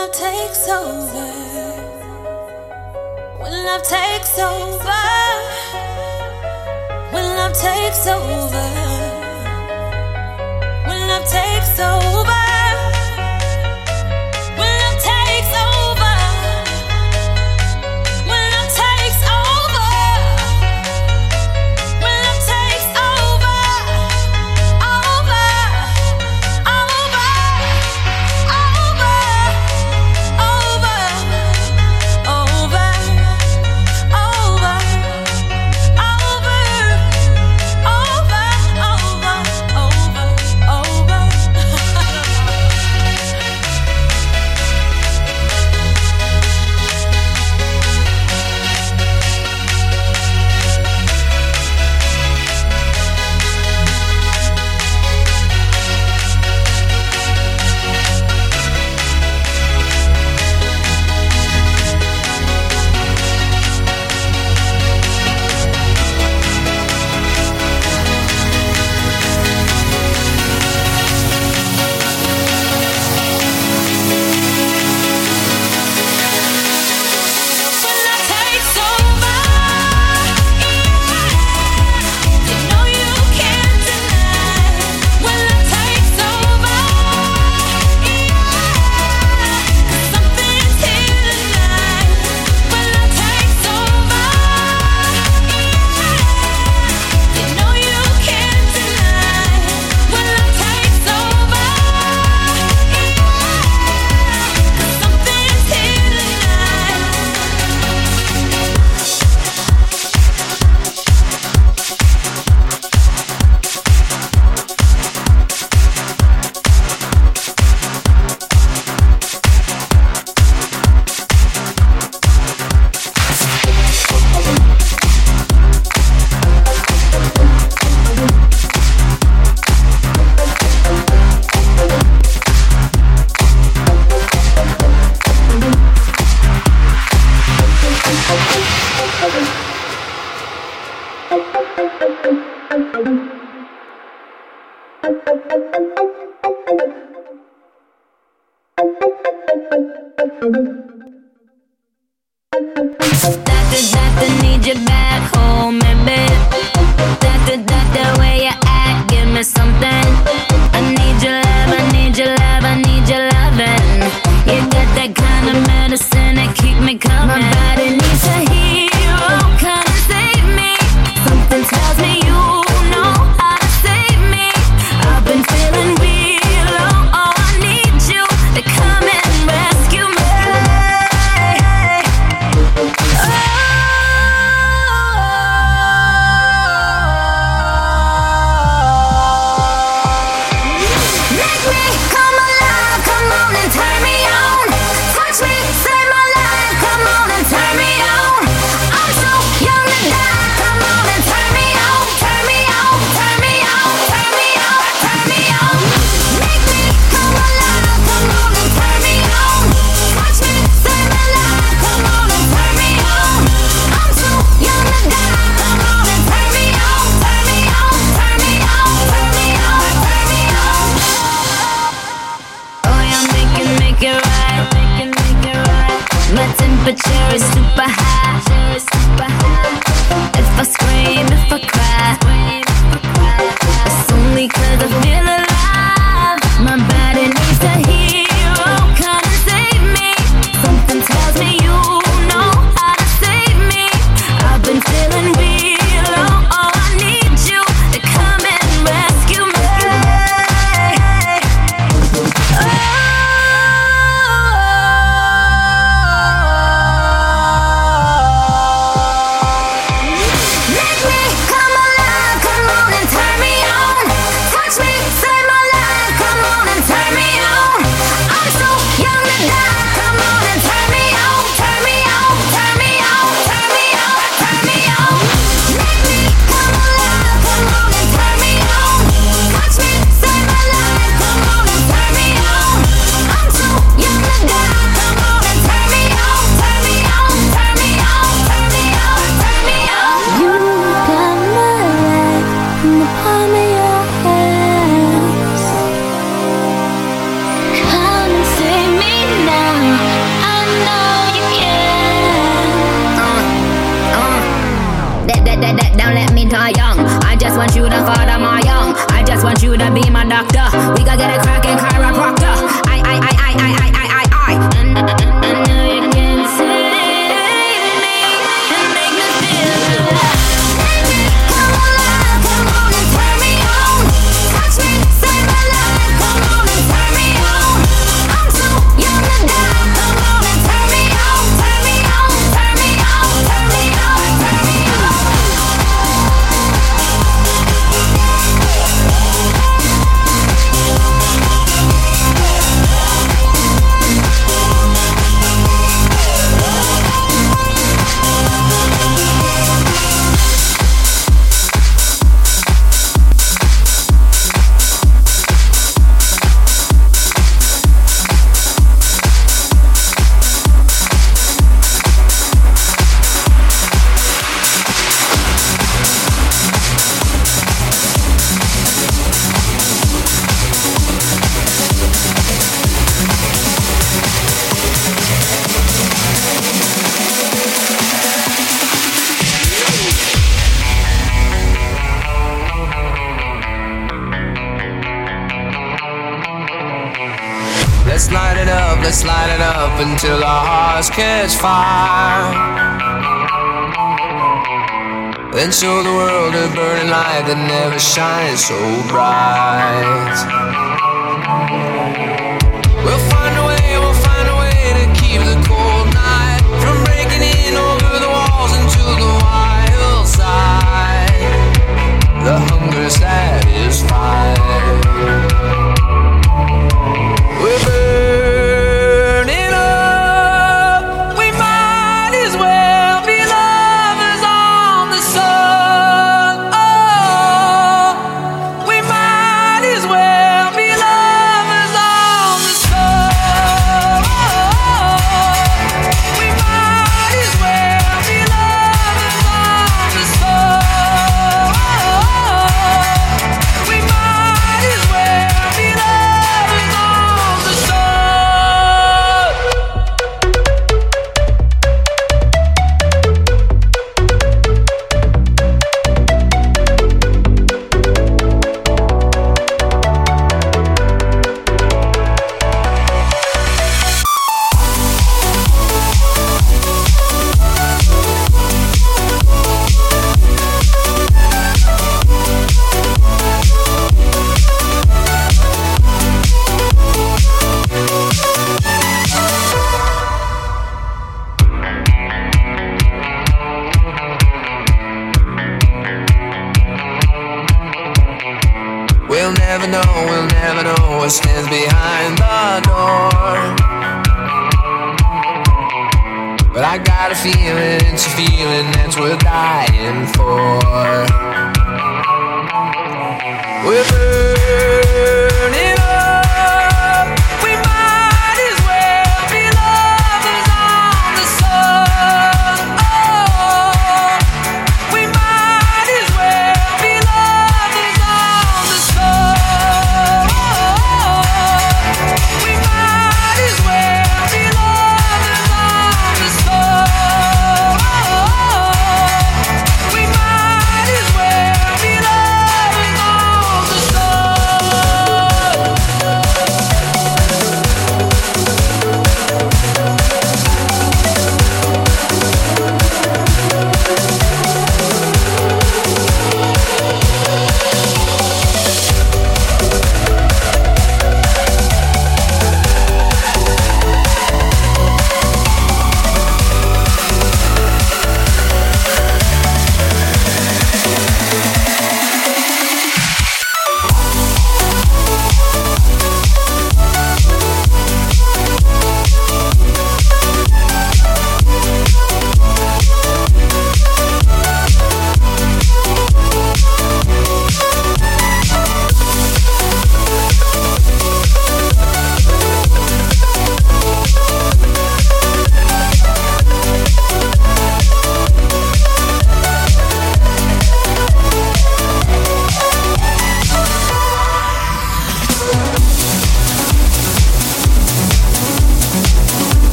love takes over, when love takes over, when love takes over, when love takes over. So bright.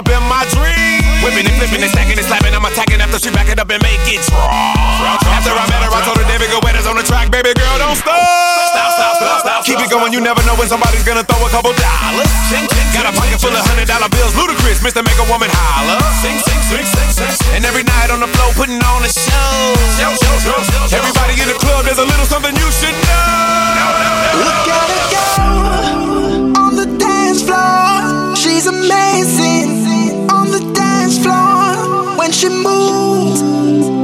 up in my dream. Whipping and flipping and stacking and slapping. I'm attacking after she back it up and make it raw. After I met her, I told her David Guetta's on the track. Baby girl, don't stop. Stop, stop, stop, stop. Keep it going. You never know when somebody's gonna throw a couple dollars. Got a pocket full of hundred dollar bills. Ludacris, Mr. Make a Woman holler. Sing, sing, sing, sing, sing. And every night on the floor, putting on a show. Everybody in the club, there's a little something you should know. Look at it go. She's amazing on the dance floor when she moves.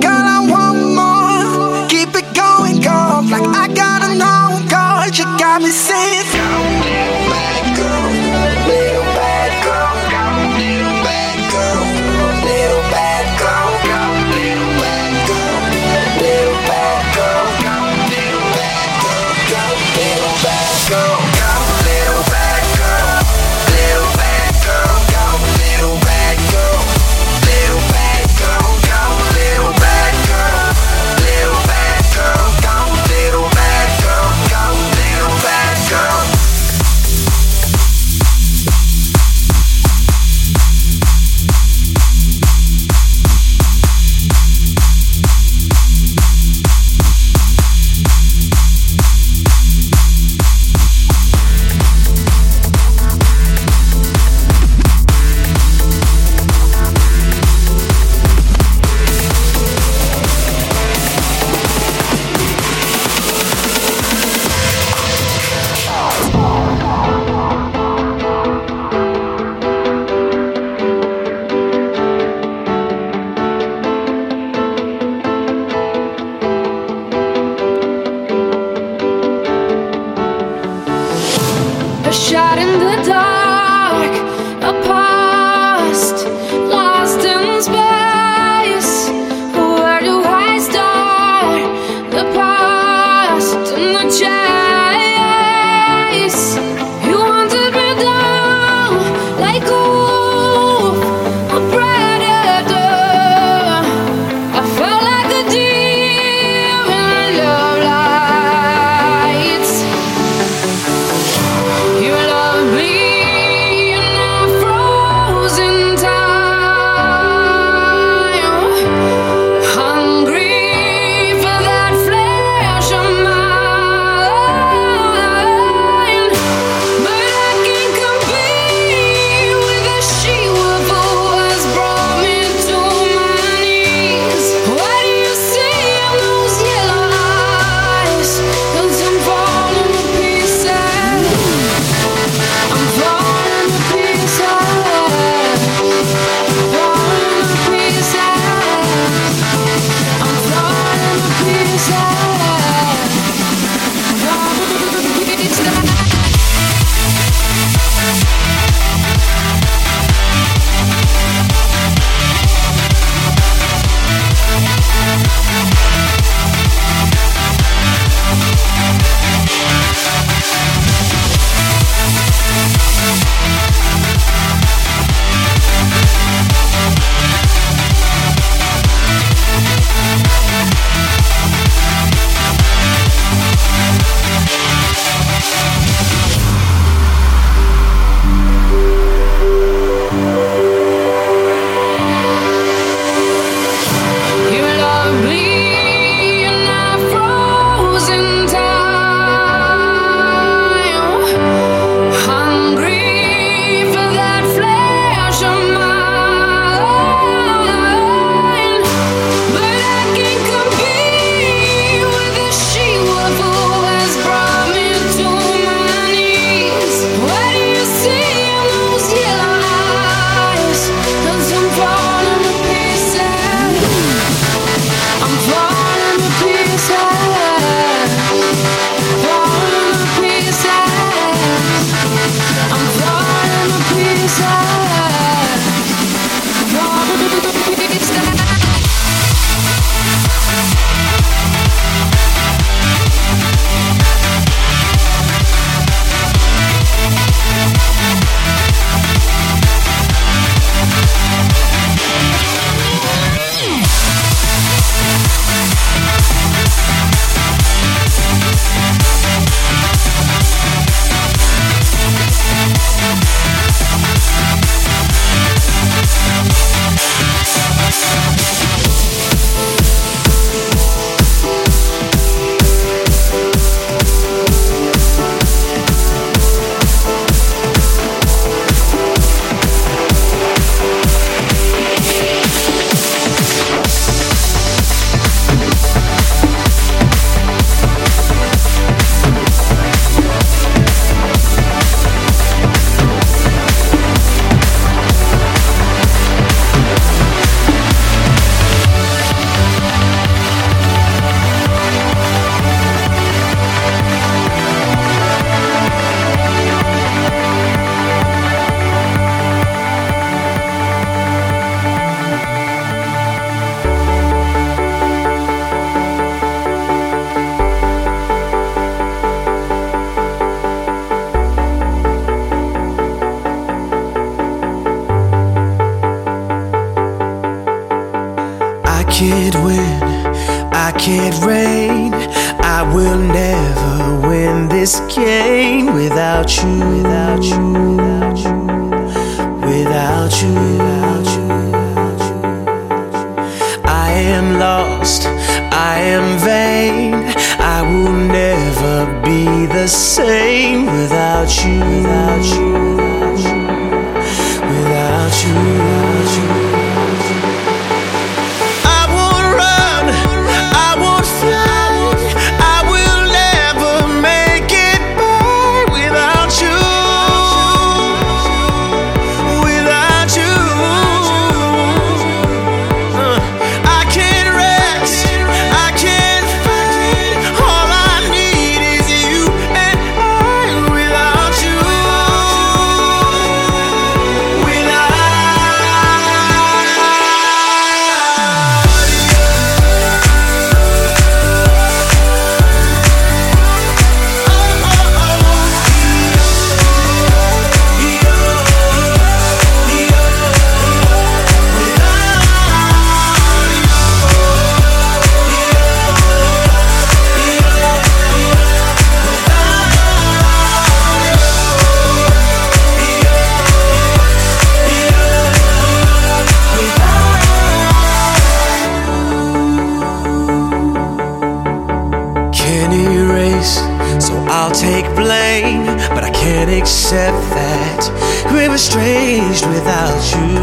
estranged without you.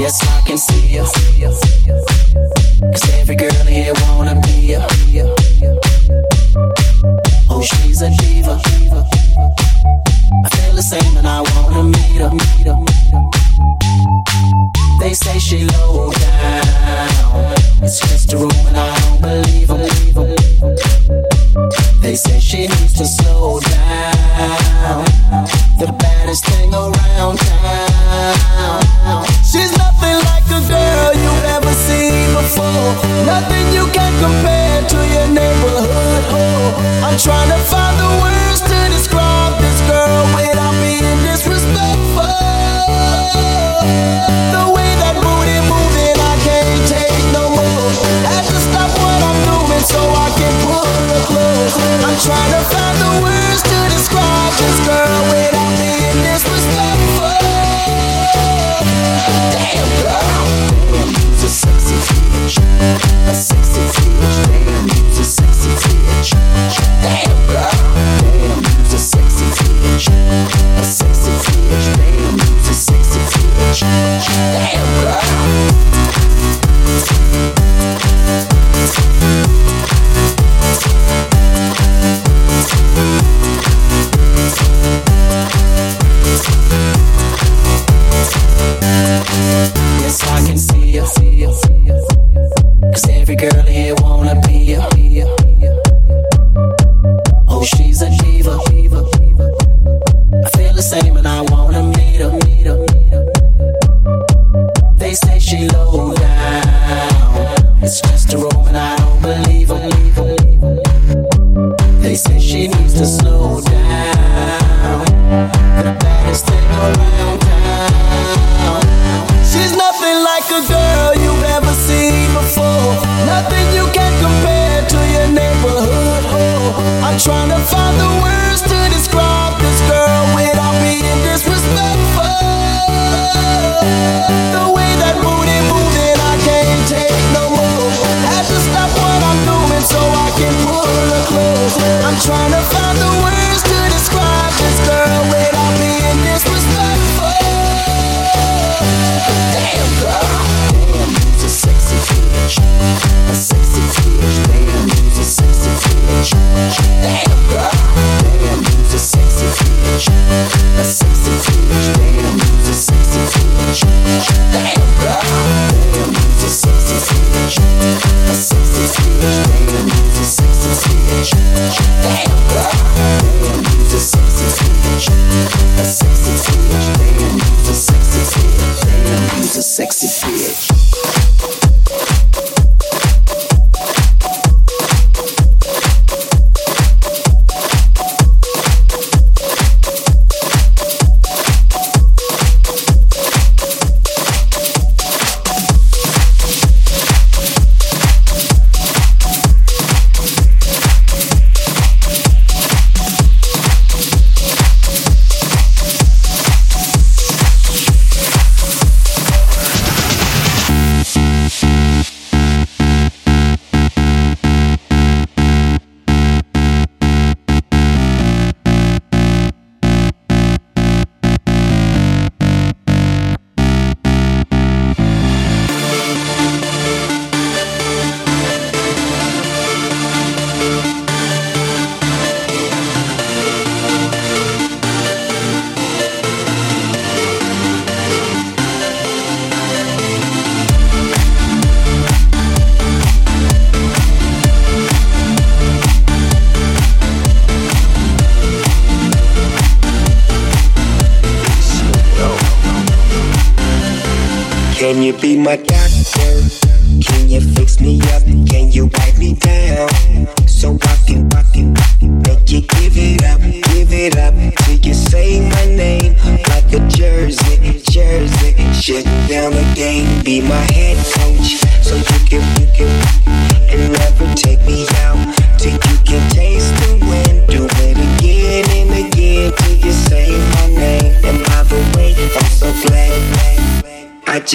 Yes, I can see you. Cause every girl here wanna be ya. Oh, she's a diva. I feel the same and I wanna meet her. They say she low down. It's just a rumor.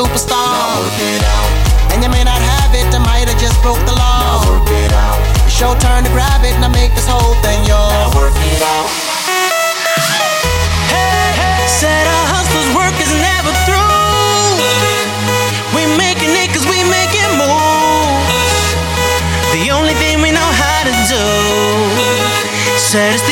superstar. And you may not have it, I might have just broke the law. It it's your turn to grab it, and I make this whole thing yours. Now work it out. Hey. Said a hustler's work is never through. We making it cause we make it move. The only thing we know how to do. Said it's